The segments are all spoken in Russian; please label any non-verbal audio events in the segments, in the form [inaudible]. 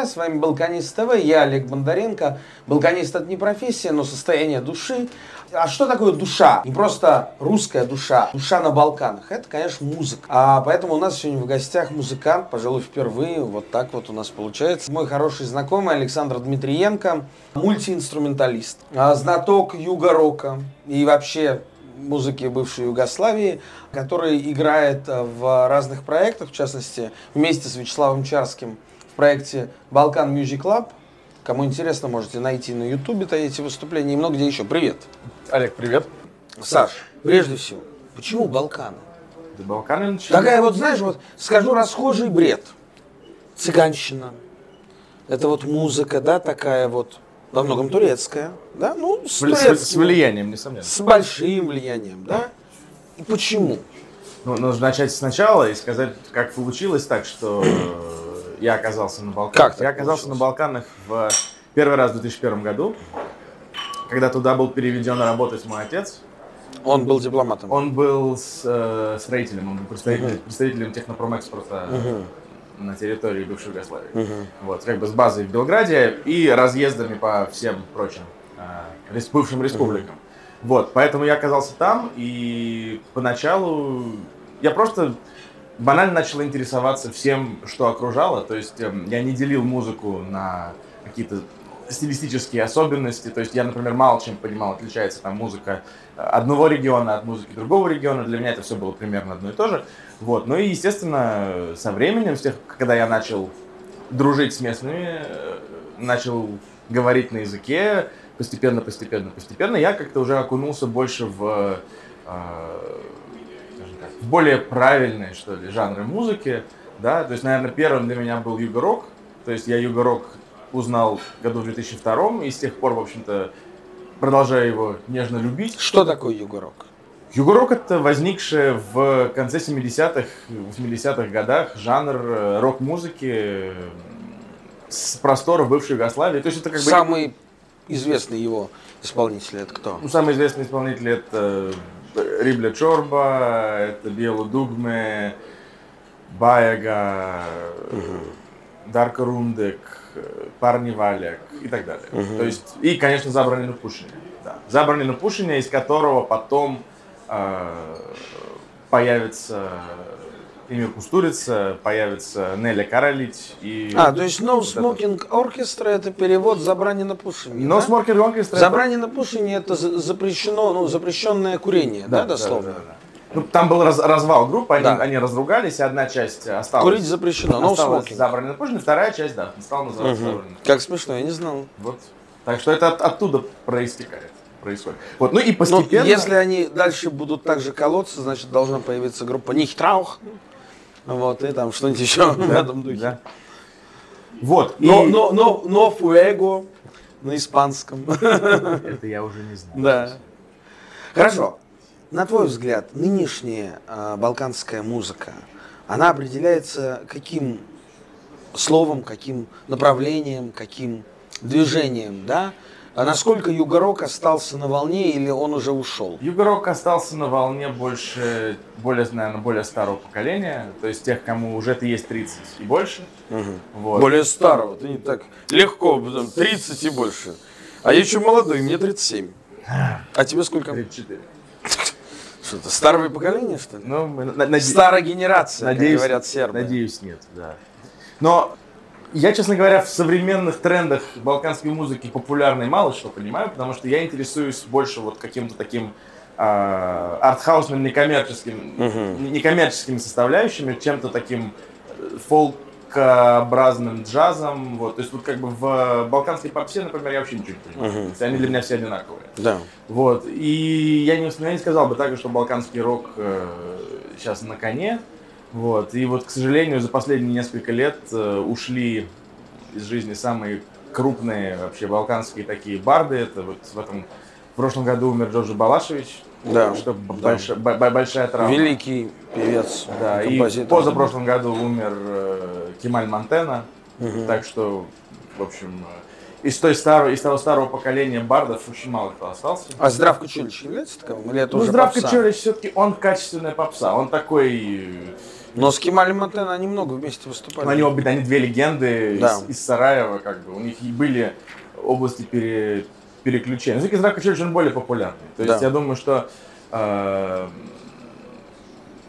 Друзья, с вами Балканист ТВ, я Олег Бондаренко. Балканист это не профессия, но состояние души. А что такое душа? Не просто русская душа, душа на Балканах. Это, конечно, музыка. А поэтому у нас сегодня в гостях музыкант, пожалуй, впервые. Вот так вот у нас получается. Мой хороший знакомый Александр Дмитриенко, мультиинструменталист, а, знаток юга-рока и вообще музыки бывшей Югославии, который играет в разных проектах, в частности, вместе с Вячеславом Чарским проекте «Балкан Music Club». Кому интересно, можете найти на Ютубе эти выступления и много где еще. Привет! Олег, привет. Саш, прежде всего, почему Балканы? Да Балканы начались. Такая вот, знаешь, вот скажу расхожий бред. Цыганщина. Это вот музыка, да, такая вот, во многом турецкая, да, ну, с, С, с влиянием, несомненно. с большим влиянием, да. И почему? Ну, нужно начать сначала и сказать, как получилось так, что я оказался на Балканах. Как я оказался получилось? на Балканах в первый раз в 2001 году, когда туда был переведен работать мой отец. Он был дипломатом. Он был с, э, строителем, он был представителем, представителем технопромэкспорта на территории бывшей Югославии. Вот, как бы с базой в Белграде и разъездами по всем прочим э, бывшим республикам. Вот, поэтому я оказался там, и поначалу я просто банально начал интересоваться всем, что окружало. То есть эм, я не делил музыку на какие-то стилистические особенности. То есть я, например, мало чем понимал, отличается там музыка э, одного региона от музыки другого региона. Для меня это все было примерно одно и то же. Вот. Ну и, естественно, со временем, с тех, когда я начал дружить с местными, э, начал говорить на языке, постепенно, постепенно, постепенно, я как-то уже окунулся больше в, более правильные, что ли, жанры музыки, да, то есть, наверное, первым для меня был юго-рок, то есть я юго-рок узнал году в 2002 и с тех пор, в общем-то, продолжаю его нежно любить. Что такое юго-рок? Юго-рок это возникший в конце 70-х, 80-х годах жанр э, рок-музыки э, с простора бывшей Югославии. То есть это как бы Самый известный его исполнитель это кто? ну, самый известный исполнитель это Рибля Чорба, это Белу Дугме, Баяга, Дарка Рундек, Парни Валяк и так далее. То есть, и, конечно, Забранину Пушине. Да. Забранину Пушине, из которого потом э, появится Эмир Кустурица, появится Неля Каралить и... А, то есть No Smoking Orchestra это перевод забранено пушение. Но да? Оркестра... это- Забранено пушение это за- запрещено, ну, запрещенное курение, да, дословно? да, да. Ну, там был раз- развал группы, они, Да. они разругались, и одна часть осталась. Курить запрещено, no осталась smoking. забранена позже, вторая часть, да, стала называться забранена. Как смешно, я не знал. Вот. Так что это от- оттуда проистекает, происходит. Вот, ну и Ну, постепенно... если они дальше будут так же колоться, значит, должна появиться группа Нихтраух. Вот, и там что-нибудь еще в этом духе. Да. Вот, и... Но, но, но, но фуэго на испанском. Это я уже не знаю. Да. Хорошо. На твой взгляд, нынешняя а, балканская музыка, она определяется каким словом, каким направлением, каким движением, да? А насколько юго-рок остался на волне или он уже ушел? Юго-рок остался на волне больше, более, наверное, более старого поколения, то есть тех, кому уже это есть 30 и больше. Вот. Более старого, ты не так легко, потом 30 и больше. А я еще молодой, мне 37. А тебе сколько? 34. Что-то старое поколение, что ли? Ну, мы на- наде- Старая генерация, Надеюсь, как говорят сербы. Надеюсь, нет, да. Но я, честно говоря, в современных трендах балканской музыки популярной мало что понимаю, потому что я интересуюсь больше вот каким-то таким а, артхаусным, некоммерческим, некоммерческими составляющими, чем-то таким э, фолкообразным джазом. Вот. То есть вот как бы в балканской попсе, например, я вообще ничего не понимаю. То есть Они для меня все одинаковые. Да. Вот. И я не, я не сказал бы так, что балканский рок э, сейчас на коне. Вот. И вот, к сожалению, за последние несколько лет э, ушли из жизни самые крупные вообще балканские такие барды. Это вот в этом в прошлом году умер Джорджи Балашевич. Да, Что да. больш- бо- бо- большая травма. Великий певец, Да, и композитор. позапрошлом году умер э, Кемаль Монтена. Так что, в общем, э, из, той старой, из того старого поколения бардов очень мало кто остался. А Здравко Чулич является таковым? Или это Ну, уже Здравко? Чурич все-таки он качественная попса. Он такой Но с Кемалем Монтена они много вместе выступали. Они обе, они две легенды Да. из, из Сараева, как бы. У них и были области пере- переключения. Звуки Здравка очень более популярны. То есть Да. я думаю, что э,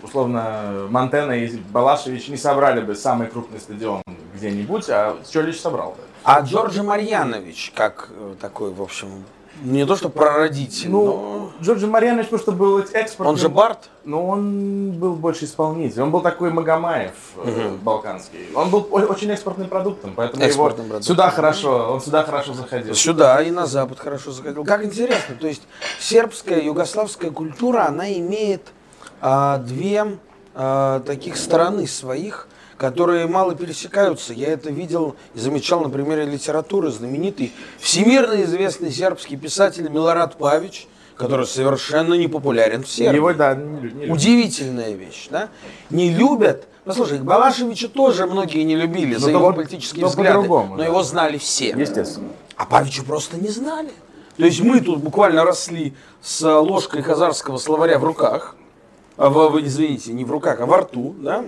условно Монтена и Балашевич не собрали бы самый крупный стадион где-нибудь, а Чолич собрал бы. А Джорджи Марьянович, как э, такой, в общем, не то что прародитель, Ну, Джорджи Марьянович просто был но экспортным. он же Барт. Но он был больше исполнитель. Он был такой Магомаев э, балканский. Он был очень экспортным продуктом, поэтому Экспортным его продуктом. сюда хорошо, он сюда хорошо заходил. Сюда и на Запад хорошо заходил. Как интересно, то есть сербская, югославская культура, она имеет а, две а, таких стороны своих, которые мало пересекаются. Я это видел и замечал на примере литературы. Знаменитый, всемирно известный сербский писатель Милорад Павич, который совершенно не популярен в Сербии. Его, да, не, не. Удивительная вещь, да? Не любят. Послушай, Балашевича тоже многие не любили за Но его то- политические взгляды, но да. его знали все. Естественно. А Павича просто не знали. То есть мы тут буквально росли с ложкой хазарского словаря в руках. А, в- извините, не в руках, а во рту, да?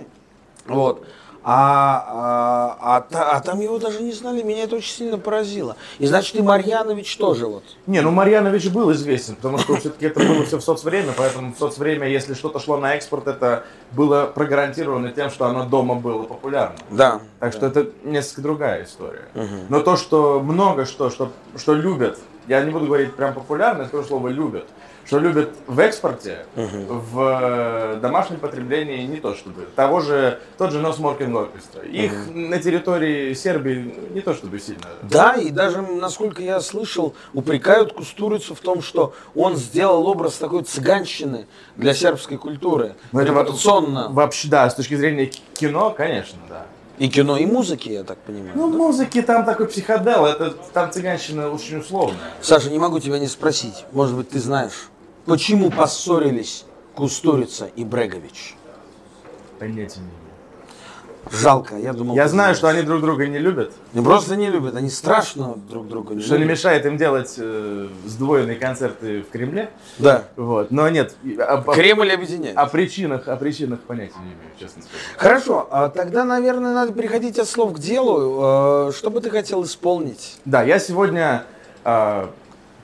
Вот. А, а, а а там его даже не знали, меня это очень сильно поразило. И значит, и Марьянович тоже вот. Не, ну Марьянович был известен, потому что все-таки это было все в соцвремя, поэтому в соцвремя, если что-то шло на экспорт, это было прогарантировано тем, что оно дома было популярно. Да. Так что это несколько другая история. Но то, что много что, что, что любят, я не буду говорить прям популярно, я скажу слово любят, что любят в экспорте, в э, домашнем потреблении не то чтобы. Того же, тот же Нос Моркин Оркестра. Их на территории Сербии не то чтобы сильно. Да, и даже, насколько я слышал, упрекают Кустурицу в том, что он сделал образ такой цыганщины для сербской культуры. Но это во- Репутационно. Вообще, да, с точки зрения кино, конечно, да. И кино, и музыки, я так понимаю. Ну, музыки там такой психодел, это там цыганщина очень условная. Саша, не могу тебя не спросить. Может быть, ты знаешь, почему поссорились Кустурица и Брегович? Понятия не имею. Жалко, я думал... Я знаю, знаешь. что они друг друга не любят, Не просто не любят, они страшно друг друга не что не любят. мешает им делать э, сдвоенные концерты в Кремле. Да. Вот. Но нет, о, о- Кремль объединяет. о причинах, о причинах понятия не имею, честно сказать. Хорошо, а тогда, наверное, надо переходить от слов к делу. Э, Что бы ты хотел исполнить? Да, я сегодня э,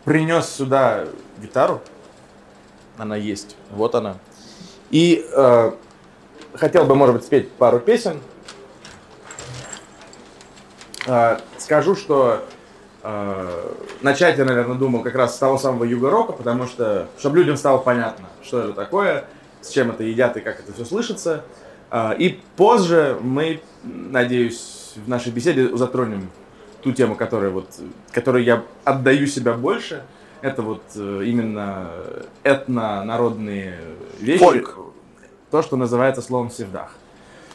принес сюда гитару. Она есть. Вот она. И э, хотел бы, может быть, спеть пару песен. Э, скажу, что э, начать я, наверное, думал как раз с того самого юго-рока, потому что, чтобы людям стало понятно, что это такое, с чем это едят и как это все слышится. Э, и позже мы, надеюсь, в нашей беседе затронем ту тему, которая вот, которой я отдаю себя больше. Это вот э, именно этно-народные вещи. Фольк. То, что называется словом севдах.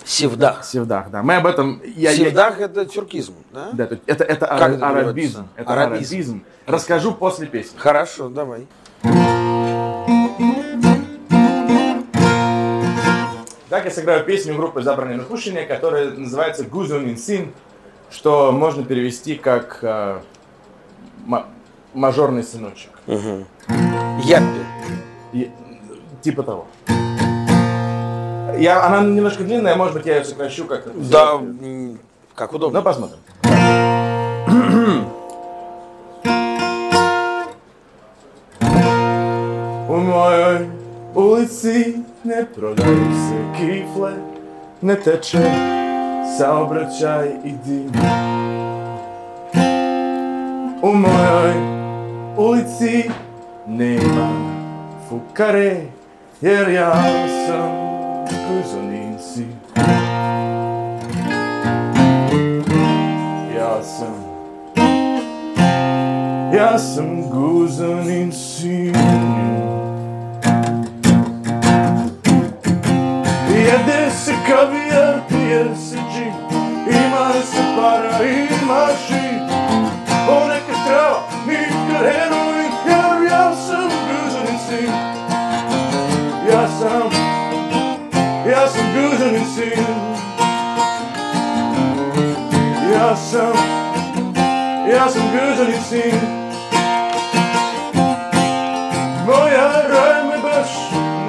Севдах. Севдах, да. Мы об этом... Я, я- Севдах это тюркизм, да? да, то- это, это, ара- это арабизм. Это Арабизм. арабизм. Расскажу после песни. Хорошо, давай. Так я сыграю песню группы «Забранное напущение», которая называется «Гузун Инсин», что можно перевести как э, «мажорный сыночек». Яппи. И- типа того. Я, она немножко длинная, может быть, я ее сокращу как-то. Да, м, как удобно. Ну, посмотрим. [clears throat] У моїй улиці не продаються кіфле, не тече saobraćaj i dim. U mojoj ulici nema fukare, jer ja sam kuzonin sin. Ja sam, ja sam guzanin. Jede se kavijar, pije se džin, ima se para, ima šin. Biraz gözelisin Moja rajmy baš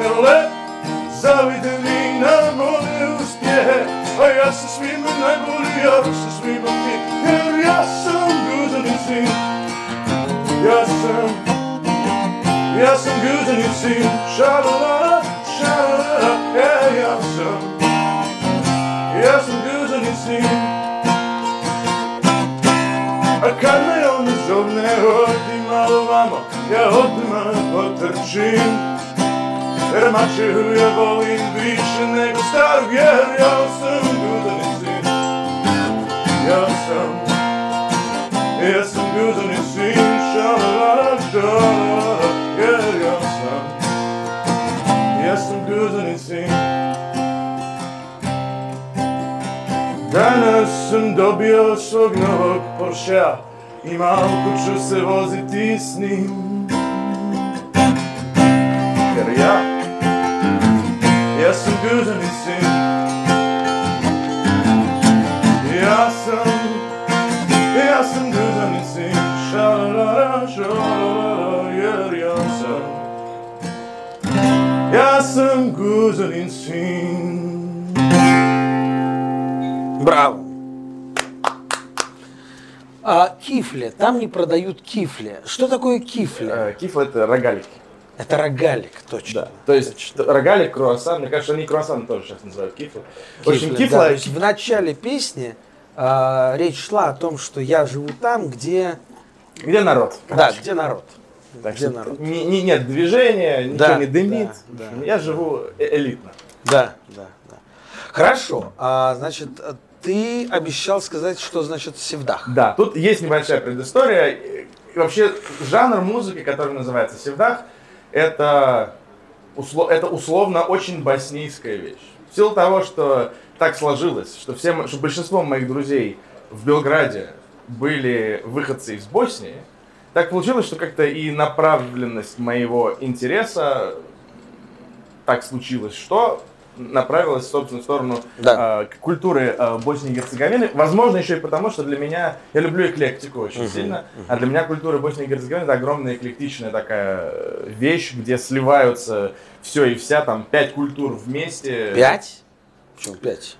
ne vole Zavide mi na moje uspjehe A ja sam svima najbolji, ja sam svima ti Jer ja sam gözelisin Ja sam, ja sam gözelisin Šalala אותי מעולמו, יהודי מעולמות תקשיב. Ermak şehir yavoyim vişne gustar yer yasım güdenizi Yasım, yasım güdenizi şalaca yer yasım Yasım güdenizi Danas sam dobio svog novog Porschea. I malo ću se voziti s njim. Jer ja Ja sam gužani sin. Ja sam Ja sam gužani sin. Šalara, šalara Jer ja sam Ja sam gužani sin. Bravo! А кифли, там не продают кифли. Что такое кифли? Э, Кифл это рогалики. Это рогалик, точно. То есть что- рогалик, круассан, мне кажется, они круассан тоже сейчас называют кифл. В общем, кифла, да. То есть в начале песни а, речь шла о том, что я живу там, где, где народ? да, где народ. Так где народ. не- не- нет движения, ничего Да, не дымит. да, да. Я живу э- элитно. Да, да, да. Хорошо. А, значит, ты обещал сказать, что значит севдах. Да, тут есть небольшая предыстория. И Вообще, жанр музыки, который называется севдах, это, усло- это условно очень боснийская вещь. В силу того, что так сложилось, что, все, что большинство моих друзей в Белграде были выходцы из Боснии, так получилось, что как-то и направленность моего интереса так случилось, что направилась, собственно, в сторону Да. э, культуры э, Боснии и Герцеговины. Возможно, еще и потому, что для меня, я люблю эклектику очень сильно, а для меня культура Боснии и Герцеговины это огромная эклектичная такая э, вещь, где сливаются все и вся, там, пять культур вместе. Пять? Почему пять?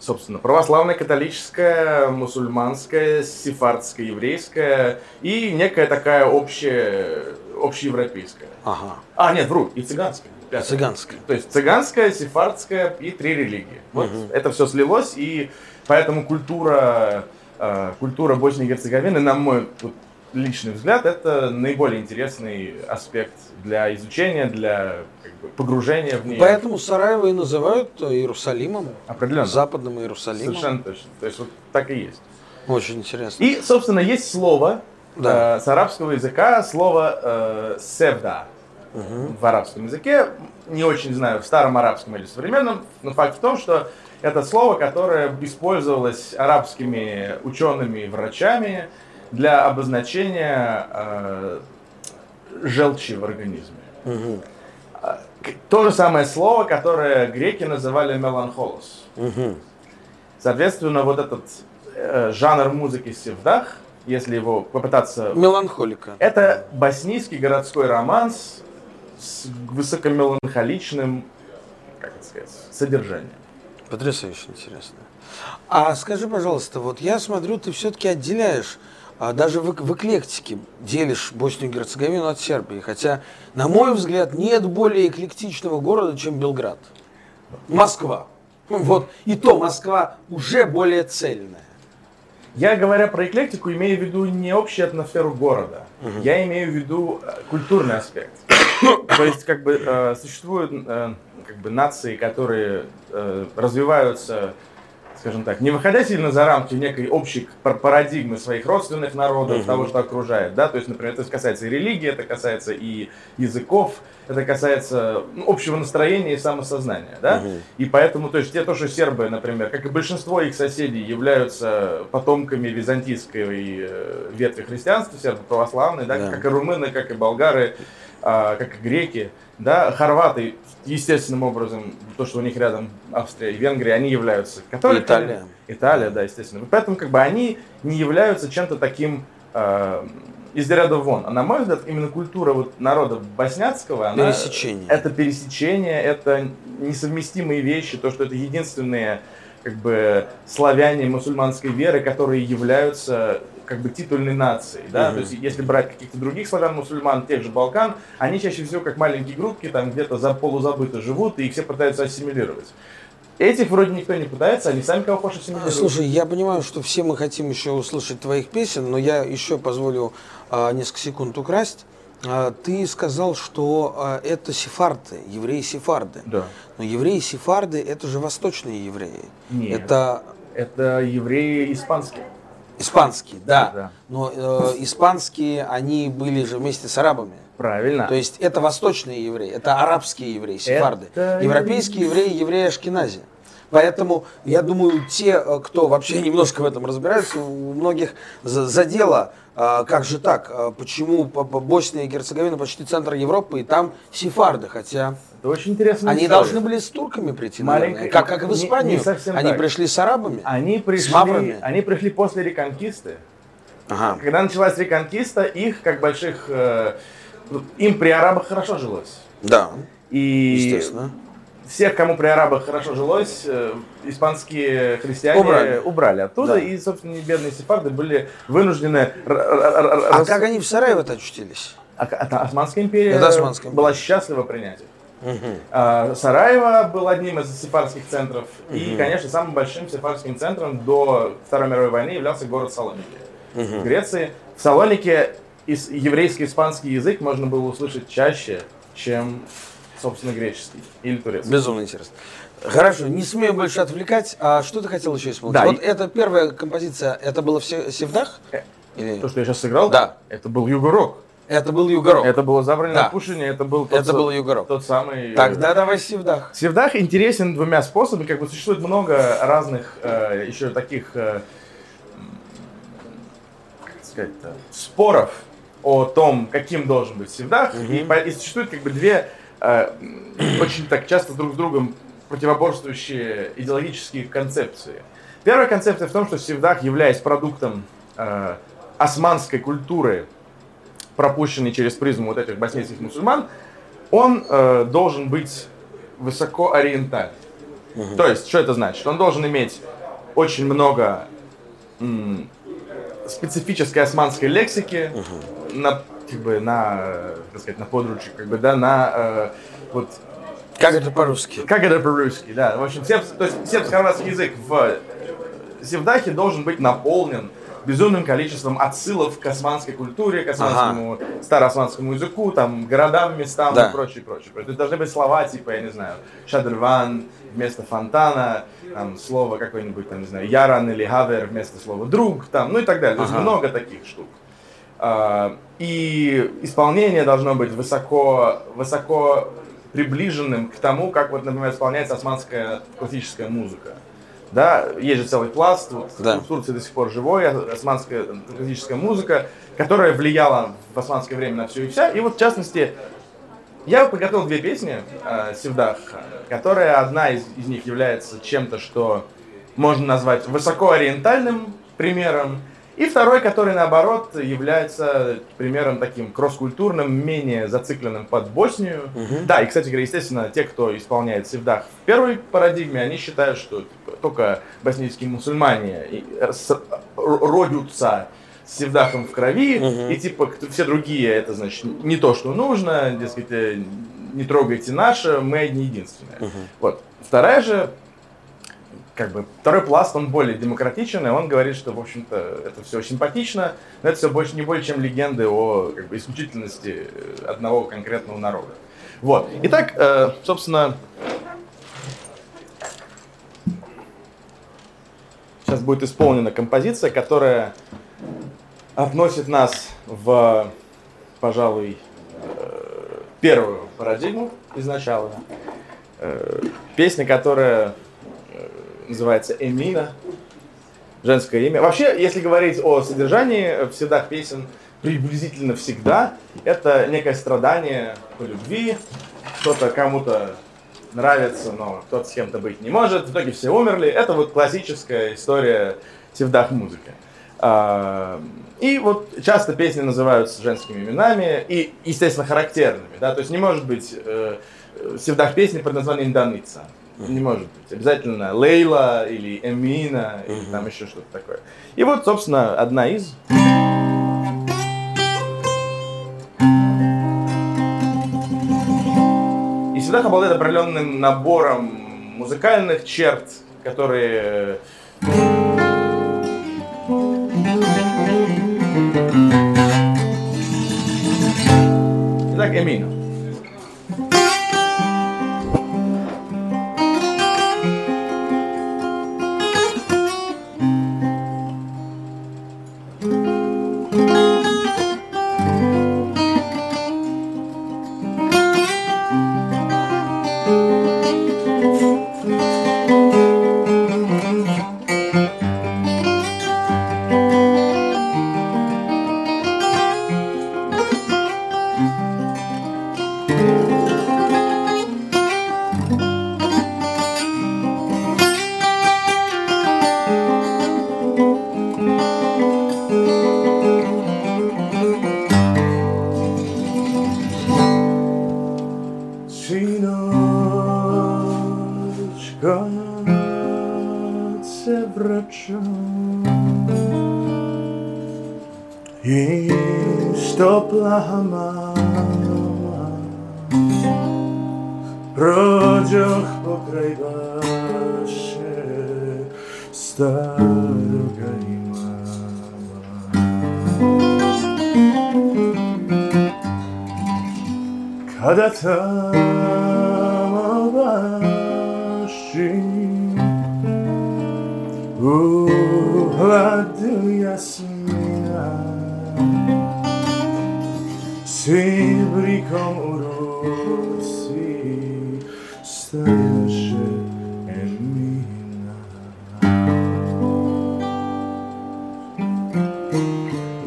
Собственно, православная, католическая, мусульманская, сефардская, еврейская и некая такая общая, общеевропейская. Ага. А, нет, вру, и цыганская. Пятая. Цыганская. То есть цыганская, сефардская и три религии. Вот это все слилось, и поэтому культура, э, культура Боснии и Герцеговины, на мой личный взгляд, это наиболее интересный аспект для изучения, для как бы, погружения в нее. Поэтому Сараево и называют э, Иерусалимом. Определенно. Западным Иерусалимом. Совершенно точно. То есть вот так и есть. Очень интересно. И, собственно, есть слово Да. э, с арабского языка, слово э, севда в арабском языке. Не очень знаю, в старом арабском или современном, но факт в том, что это слово, которое использовалось арабскими учеными и врачами для обозначения э, желчи в организме. А, То же самое слово, которое греки называли меланхолос. Соответственно, вот этот э, жанр музыки севдах, если его попытаться... Меланхолика. Это боснийский городской романс с высокомеланхоличным, как это сказать, содержанием. Потрясающе интересно. А скажи, пожалуйста, вот я смотрю, ты все-таки отделяешь, а, даже в, в эклектике делишь Боснию и Герцеговину от Сербии. Хотя, на мой взгляд, нет более эклектичного города, чем Белград. Москва. Ну Вот. И то Москва уже более цельная. Я, говоря про эклектику, имею в виду не общую атмосферу города. Я имею в виду э, культурный аспект. То есть, как бы, э, существуют э, как бы, нации, которые э, развиваются, скажем так, не выходя сильно за рамки некой общей пар- парадигмы своих родственных народов, того, что окружает. Да? То есть, например, это касается и религии, это касается и языков, это касается ну, общего настроения и самосознания. Да? И поэтому, то есть, те, то, что сербы, например, как и большинство их соседей, являются потомками византийской э, ветви христианства, сербы православные, да, Да. как и румыны, как и болгары, как и греки, да, хорваты, естественным образом, то, что у них рядом Австрия и Венгрия, они являются католиками. Италия. Италия, да, естественно. Поэтому как бы они не являются чем-то таким э, из ряда вон. А на мой взгляд, именно культура вот народа босняцкого, она, Пересечение. это пересечение, это несовместимые вещи, то, что это единственные как бы славяне мусульманской веры, которые являются как бы титульной нацией, да, Мгм. то есть если брать каких-то других славян-мусульман, тех же Балкан, они чаще всего как маленькие группки там где-то за полузабыто живут, и их все пытаются ассимилировать. Этих вроде никто не пытается, они сами кого хочешь ассимилируют. Слушай, я понимаю, что все мы хотим еще услышать твоих песен, но я еще позволю а, несколько секунд украсть. А, ты сказал, что а, это сефарды, евреи-сефарды. Да. Но евреи-сефарды это же восточные евреи. Нет. Это Это евреи испанские. Испанские, да. Да. Но э, испанские, они были же вместе с арабами. Правильно. То есть это восточные евреи, это арабские евреи, сефарды. Это Европейские евреи, евреи Ашкенази. Поэтому, я думаю, те, э, кто вообще немножко в этом разбирается, у многих за- задело, а, как же так, а, почему Босния и Герцеговина почти центр Европы, и там сефарды, хотя это очень интересно. они должны были с турками прийти, Маленькая- как, как в не- Испанию. не совсем они так. пришли с арабами. Они пришли, маврами? они пришли после реконкисты. Ага. Когда началась реконкиста, их, как больших, э, им при арабах хорошо жилось. Да, И естественно. всех, кому при арабах хорошо жилось, э, испанские христиане Убрали. убрали, оттуда, Да. и, собственно, бедные сефарды были вынуждены... А рас- как они в Сараево-то очутились? А- это Османская империя Это Османская империя. была счастлива принять их. А, Сараево был одним из сефардских центров. И, конечно, самым большим сефардским центром до Второй мировой войны являлся город Салоники. В Греции. В Салонике ис- еврейско-испанский язык можно было услышать чаще, чем, собственно, греческий или турецкий. Безумно интересно. Хорошо, не смею больше отвлекать. А что ты хотел еще исполнить? Да, вот и- эта первая композиция, это было в Се- Севдах? Э, Или- То, что я сейчас сыграл, Да. это был Югорок. Это был Югорок. Это было забрано Да. на Пушине, это был тот, Это был Югорок. тот самый... э, Тогда давай Севдах. Севдах интересен двумя способами. Как бы существует много разных э, еще таких э, сказать-то, споров о том, каким должен быть Севдах. И, по- и существует как бы две э, очень так часто друг с другом противоборствующие идеологические концепции. Первая концепция в том, что Севдах, являясь продуктом э, османской культуры, пропущенный через призму вот этих боснийских мусульман, он э, должен быть высокоориентальным. То есть, что это значит? Он должен иметь очень много м, специфической османской лексики на, как бы, на, так сказать, на подручье, как бы, да, на э, вот Как это по-русски? как это по-русски, да. В общем, то есть сербско-хорватский язык в Севдахе должен быть наполнен безумным количеством отсылов к османской культуре, к османскому, староосманскому языку, там, городам, местам Да. и прочее, прочее. То есть должны быть слова, типа, я не знаю, шадрван вместо фонтана, там, слово какое-нибудь, там, не знаю, яран или гавер вместо слова друг, там, ну и так далее. То есть Ага. много таких штук. А, И исполнение должно быть высоко, высоко приближенным к тому, как, вот, например, исполняется османская классическая музыка. Да, есть же целый пласт, вот, Да. в Турции до сих пор живой, ос- османская классическая музыка, которая влияла в османское время на все и вся. И вот, в частности, я подготовил две песни э, Севдах, которая одна из, из них является чем-то, что можно назвать высокоориентальным примером, и второй, который наоборот является примером таким кросс-культурным, менее зацикленным под Боснию. Да, и, кстати говоря, естественно, те, кто исполняет Севдах в первой парадигме, они считают, что типа, только боснийские мусульмане э, родятся с Севдахом в крови, и типа все другие, это значит не то, что нужно, дескать, э, не трогайте наше, мы одни единственные. Вот. Вторая же как бы второй пласт, он более демократичен, и он говорит, что, в общем-то, это все симпатично, но это все больше не более чем легенды о как бы, исключительности э, одного конкретного народа. Вот. Итак, э, собственно, сейчас будет исполнена композиция, которая относит нас в, пожалуй, э, первую парадигму изначала. Э, Песня, которая называется Эмина, женское имя. Вообще, если говорить о содержании всегда песен, приблизительно всегда, это некое страдание по любви, кто-то кому-то нравится, но кто-то с кем-то быть не может, в итоге все умерли. Это вот классическая история севдах музыки. А, И вот часто песни называются женскими именами и, естественно, характерными. Да? То есть не может быть э, севдах песни под названием Даница. Не может быть. Обязательно Лейла или Эмина или там еще что-то такое. И вот, собственно, одна из. И Седах обладает определенным набором музыкальных черт, которые Итак, Эмина. Ladeu Yasmina Sybrikom urosi Starsze Emina.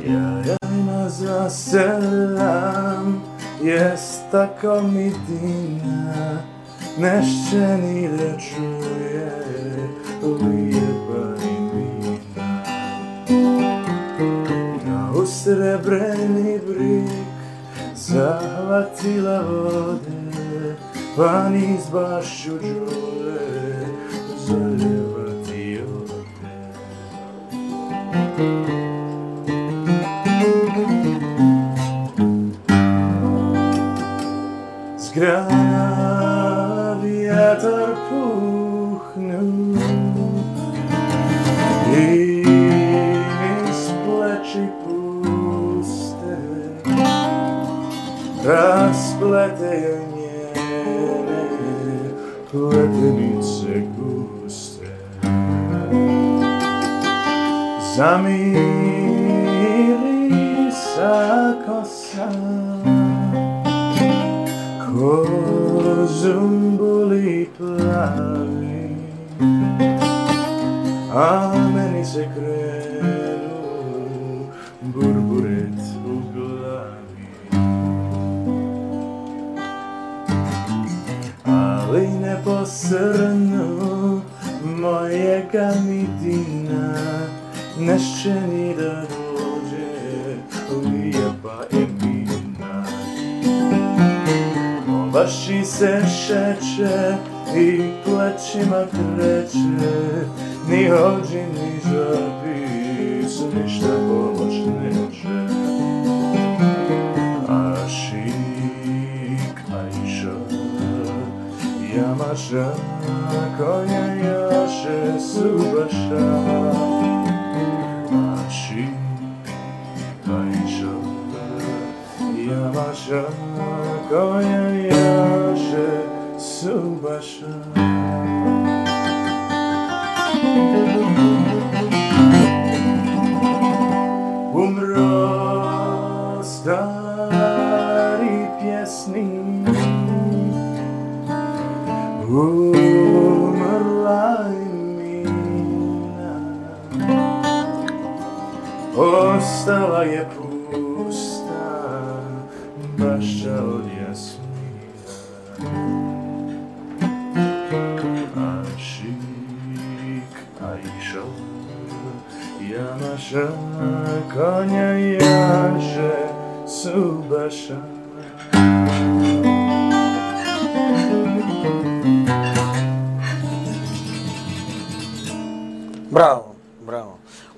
Ja jajna za selam Jest taka midina Neszczeni leczuje Ujeb Srebreni brig zahvatila vode Van iz bašću džule zalivati ode Zgrana vjetar rozpletenie pletenice guste zamiri sa kosa Kozumbuli plavi A meni se krenu posrnu mojega midina Nešće ni da dođe lijepa emina Baši se šeće i plećima kreće Ni hođi ni zapis, ništa pomoć neće że konia jaszy subasza Maszy tańczą Ja masza konia jaszy subasza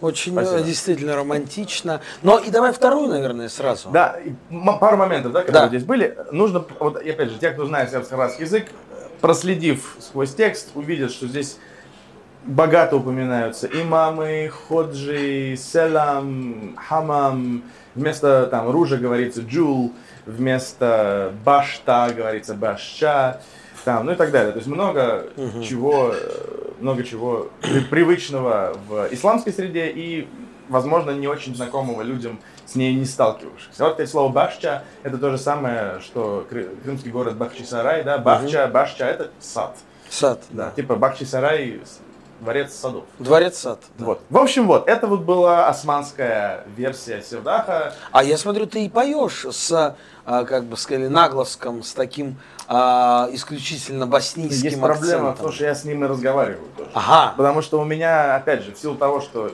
Очень Спасибо. э, действительно романтично. Но и давай вторую, наверное, сразу. Да, пару моментов, да, которые Да. здесь были. Нужно, вот опять же, те, кто знает сербско-хорватский язык, проследив сквозь текст, увидят, что здесь богато упоминаются имамы, ходжи, селам, хамам. Вместо там ружа говорится джул, вместо башта говорится башча, там, ну и так далее. То есть много чего, э, много чего при- привычного в исламской среде и, возможно, не очень знакомого людям, с ней не сталкивавшихся. Вот, кстати, слово башча – это то же самое, что кры- крымский город Бахчисарай, да, бахча, башча – это сад. Сад. Да, типа Бахчисарай – дворец садов. Дворец сад. да. Вот. В общем, вот, это вот была османская версия Севдаха. А я смотрю, ты и поешь с, а, как бы сказали, наглоском, с таким а, исключительно боснийским Есть проблема в том, что я с ним и разговариваю тоже. Ага. Потому что у меня, опять же, в силу того, что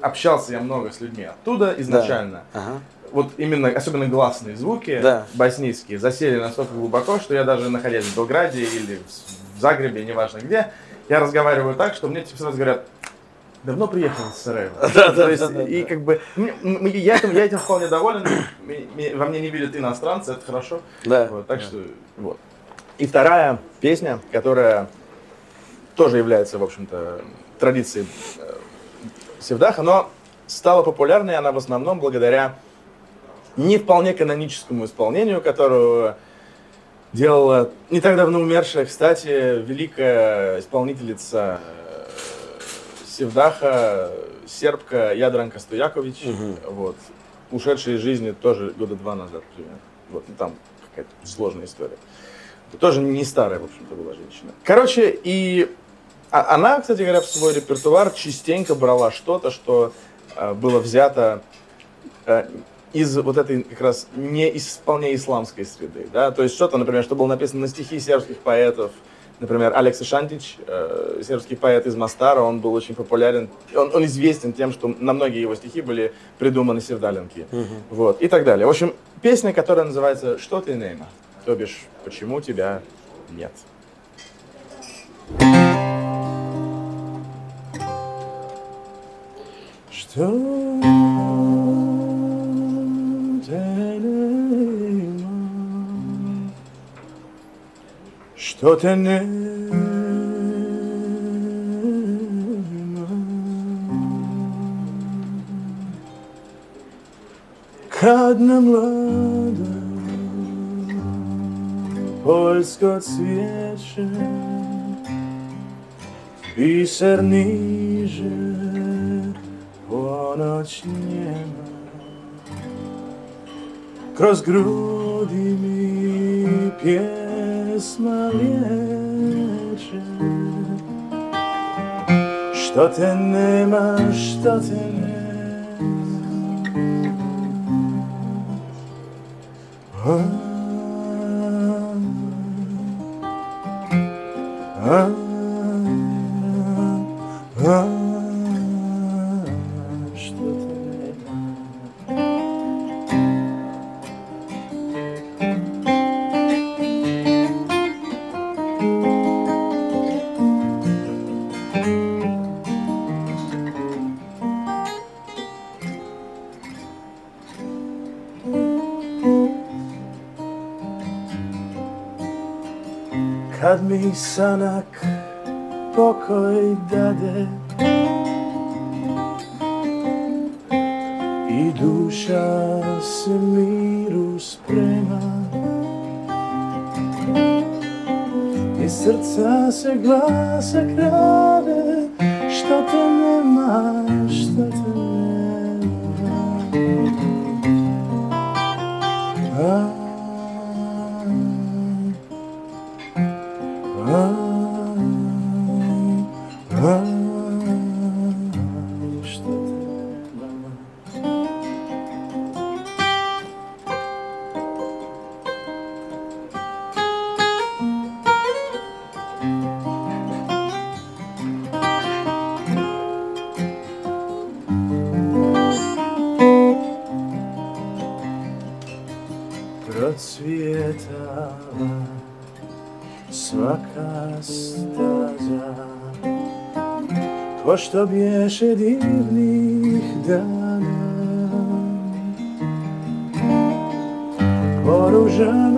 общался я много с людьми оттуда изначально, Ага. вот именно, особенно гласные звуки Да. боснийские, засели настолько глубоко, что я даже находясь в Белграде или в Загребе, неважно где, я разговариваю так, что мне типа сразу говорят, давно приехал из Сараева. [laughs] Да, да, есть, да, и да. как бы, я этим, я этим вполне доволен, во мне не видят иностранцы, это хорошо. Да. Вот, так что, вот. И вторая песня, которая тоже является, в общем-то, традицией э, Севдаха, но стала популярной она в основном благодаря не вполне каноническому исполнению, которого делала не так давно умершая, кстати, великая исполнительница э, Севдаха, сербка Ядранка Стоякович, вот, ушедшая из жизни тоже года два назад примерно. Вот, ну, там какая-то сложная история. Тоже не старая, в общем-то, была женщина. Короче, и а- она, кстати говоря, в свой репертуар частенько брала что-то, что э, было взято э, из вот этой как раз не из вполне исламской среды. Да? То есть что-то, например, что было написано на стихи сербских поэтов. Например, Алекса Шантич, э, сербский поэт из Мастара, он был очень популярен. Он, он известен тем, что на многие его стихи были придуманы севдалинки. Вот, и так далее. В общем, песня, которая называется «Что ты, Нейма?» То бишь, «Почему тебя нет?» Что στο τενέμα. E, Kradnę mlada, Polsko cwieczy, Piser niży, płonąć nie ma. Kroz grudy mi pie. Liječe Što te nema, što te nema ah, ah, sanak pokoj dade. I duša se miru sprema. I srca se glasa krade Što te što bješe divnih dana Poružana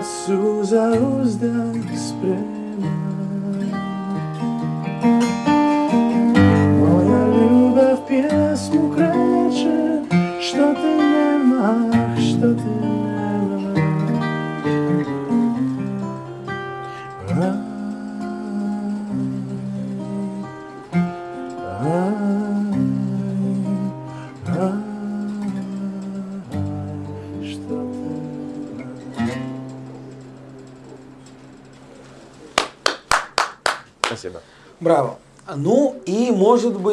kāds uzaugs degs pret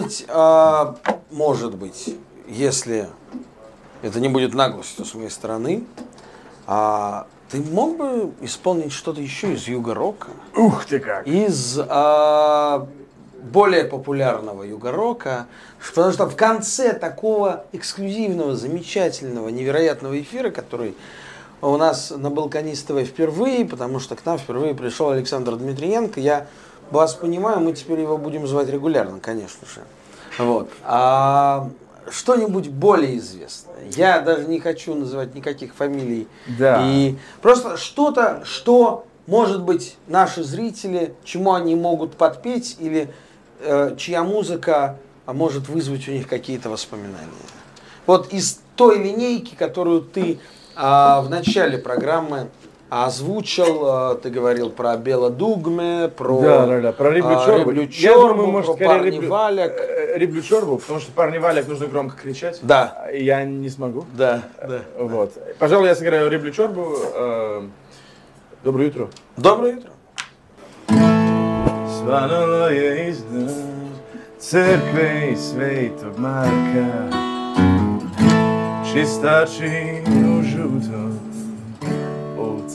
быть, а, может быть, если это не будет наглостью с моей стороны, а, ты мог бы исполнить что-то еще из юга-рока? Ух ты как! из а, более популярного юго-рока, потому что в конце такого эксклюзивного, замечательного, невероятного эфира, который у нас на Балканист ТВ впервые, потому что к нам впервые пришел Александр Дмитриенко, я вас понимаю, мы теперь его будем звать регулярно, конечно же. Вот. А что-нибудь более известное. Я даже не хочу называть никаких фамилий. Да. И просто что-то, что, может быть, наши зрители, чему они могут подпеть, или э, чья музыка а, может вызвать у них какие-то воспоминания. Вот из той линейки, которую ты а, в начале программы озвучил, а, ты говорил про Бела Дугме, про, Да, да, да, про Риблю а, Чорбу. Думаю, Чорбу, может, про скорее парни Риблю- Валяк. Э, Риблю Чорбу, потому что парни Валяк нужно громко кричать. Да, А Я не смогу. да, да. Вот. Пожалуй, я сыграю Риблю Чорбу. Э, Доброе утро. Доброе утро. Svanulo je iznad crkve i svetog Marka Čistači u žutom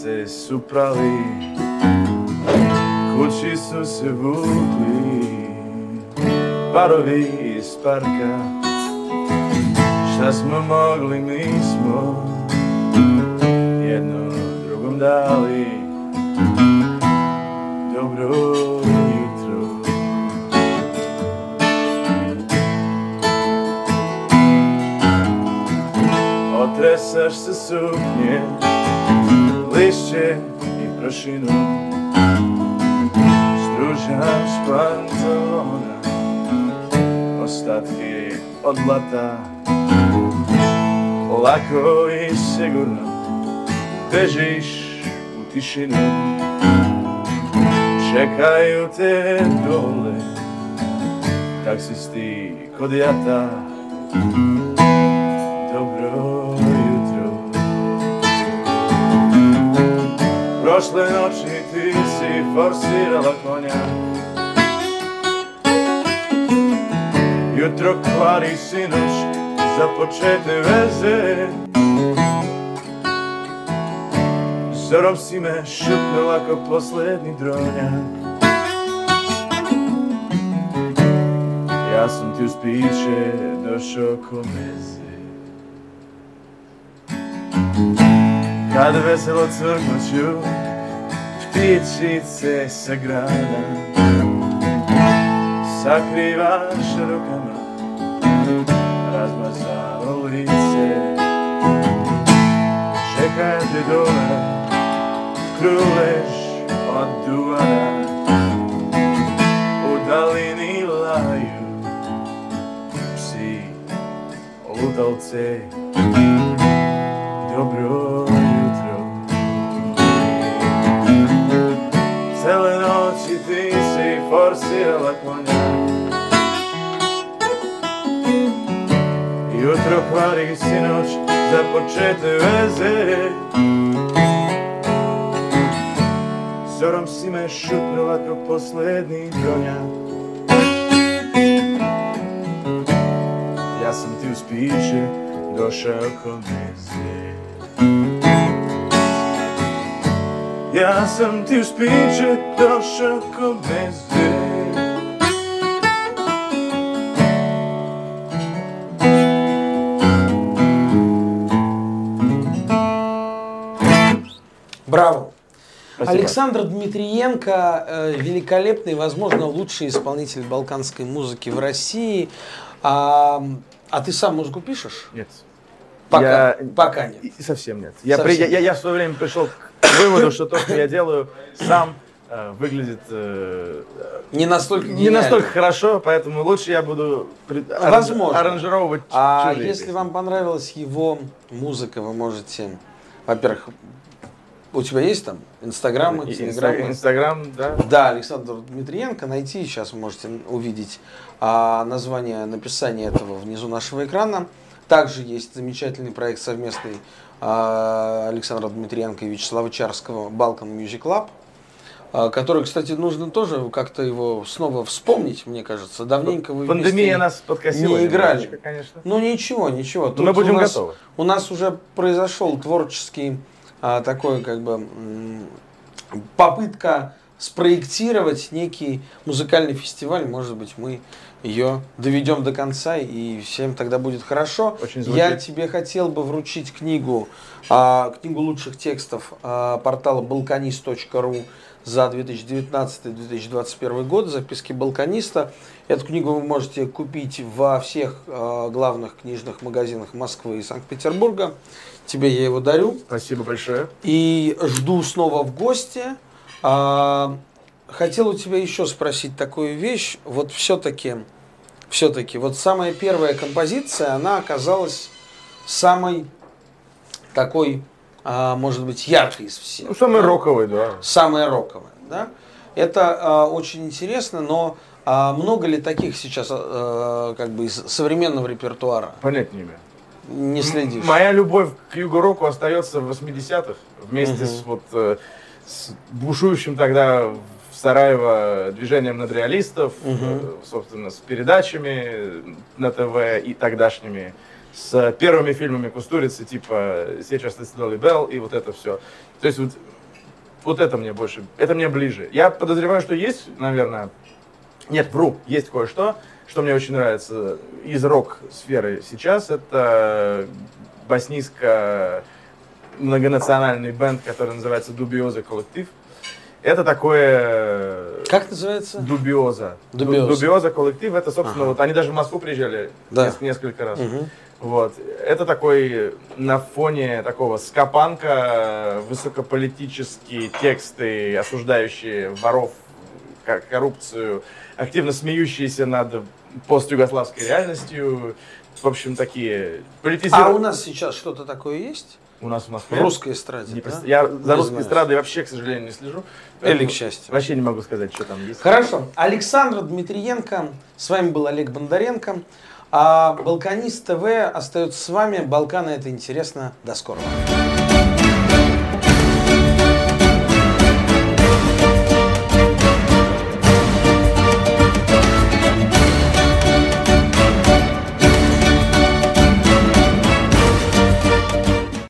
ovce su prali Kući su se vukli parovi iz parka. Šta smo mogli mi smo jedno drugom dali. Dobro jutro. Otresaš se suknje сонце і прошину Струджав з панталона остатки од лата Лако і сигурно бежиш у тишину Чекаю те доле, так си sti kod jata Prošle noći ti si forsirala konja. Jutro kvari sinoć za početne veze. Zorom si me šutnula ko posljednji dronjak Ja sam ti uz piće došao ko meze Kad veselo crknuću ptičice sa grada Sakrivaš rukama razmazano lice Čekaj te dole kruleš od duvara U dalini laju psi lutalce Dobro forsirala konja. Jutro kvari sinoć za počete veze. Zorom si me šutnula do posljedni dronja Ja sam ti uz piće došao kod zvijek мезе Јас сам ти успише, дошao ко мезе Браво. Спасибо. Александр Дмитриенко э, великолепный, возможно, лучший исполнитель балканской музыки в России. А, а ты сам музыку пишешь? Нет. Пока, Я- пока нет. И- совсем нет. Я, Совсем при- нет. я- я в свое время пришел к выводу, что то, что я делаю сам, э, выглядит э, Не настолько не гениально. настолько хорошо, поэтому лучше я буду при- Возможно. аранжировать А чужие если песни. вам понравилась его музыка, вы можете, во-первых, у тебя есть там инстаграмы, И- телеграммы? Инста- Инстаграм, да. Да, Александр Дмитриенко, найти, сейчас вы можете увидеть а, название написания этого внизу нашего экрана. Также есть замечательный проект совместный Александра Дмитриенко и Вячеслава Чарского «Балкан Music Club», а, который, кстати, нужно тоже как-то его снова вспомнить, мне кажется. Давненько вы Пандемия нас подкосила. не играли. конечно. Ну ничего, ничего. Тут мы будем у нас, готовы. У нас уже произошел творческий а, такой как бы попытка спроектировать некий музыкальный фестиваль. Может быть, мы ее доведем до конца и всем тогда будет хорошо. Очень Я тебе хотел бы вручить книгу, а, книгу лучших текстов а, портала balkanist.ru за 2019-2021 год, записки балканиста. Эту книгу вы можете купить во всех а, главных книжных магазинах Москвы и Санкт-Петербурга. Тебе я его дарю. Спасибо большое. И жду снова в гости. А, хотел у тебя еще спросить такую вещь. Вот все-таки, все-таки, вот самая первая композиция, она оказалась самой такой, а, может быть, яркой из всех. Ну, самый Да? роковый, да. Самая роковая, да? Это а, очень интересно, но а, много ли таких сейчас а, как бы из современного репертуара? Понять не имею. Не следишь? М- Моя любовь к юго-року остается в 80-х. Вместе Мгм. с, вот, э, с бушующим тогда в Сараево движением надреалистов, Мгм. э, собственно, с передачами на ТВ и тогдашними, с первыми фильмами Кустурицы, типа «Сейчас ты Долли Белл» и вот это все. То есть вот, вот это мне больше, это мне ближе. Я подозреваю, что есть, наверное, нет, вру, есть кое-что, что мне очень нравится из рок-сферы сейчас. Это боснийско многонациональный бенд, который называется Дубиоза Коллектив. Это такое... Как называется? Дубиоза. Дубиоза. Ду- Дубиоза коллектив, это, собственно, Ага. вот они даже в Москву приезжали Да. нес- несколько раз. Мгм. Вот. Это такой на фоне такого скопанка высокополитические тексты, осуждающие воров, ко- коррупцию, активно смеющиеся над постюгославской реальностью. В общем, такие политизированные. А у нас сейчас что-то такое есть? У нас в Москве. В русской эстраде, Не да? Я Не за русской знаешь. эстрадой вообще, к сожалению, не слежу. Или к счастью. Вообще не могу сказать, что там есть. Хорошо. Александр Дмитриенко, с вами был Олег Бондаренко. А Балканист ТВ остается с вами. Балканы это интересно. До скорого.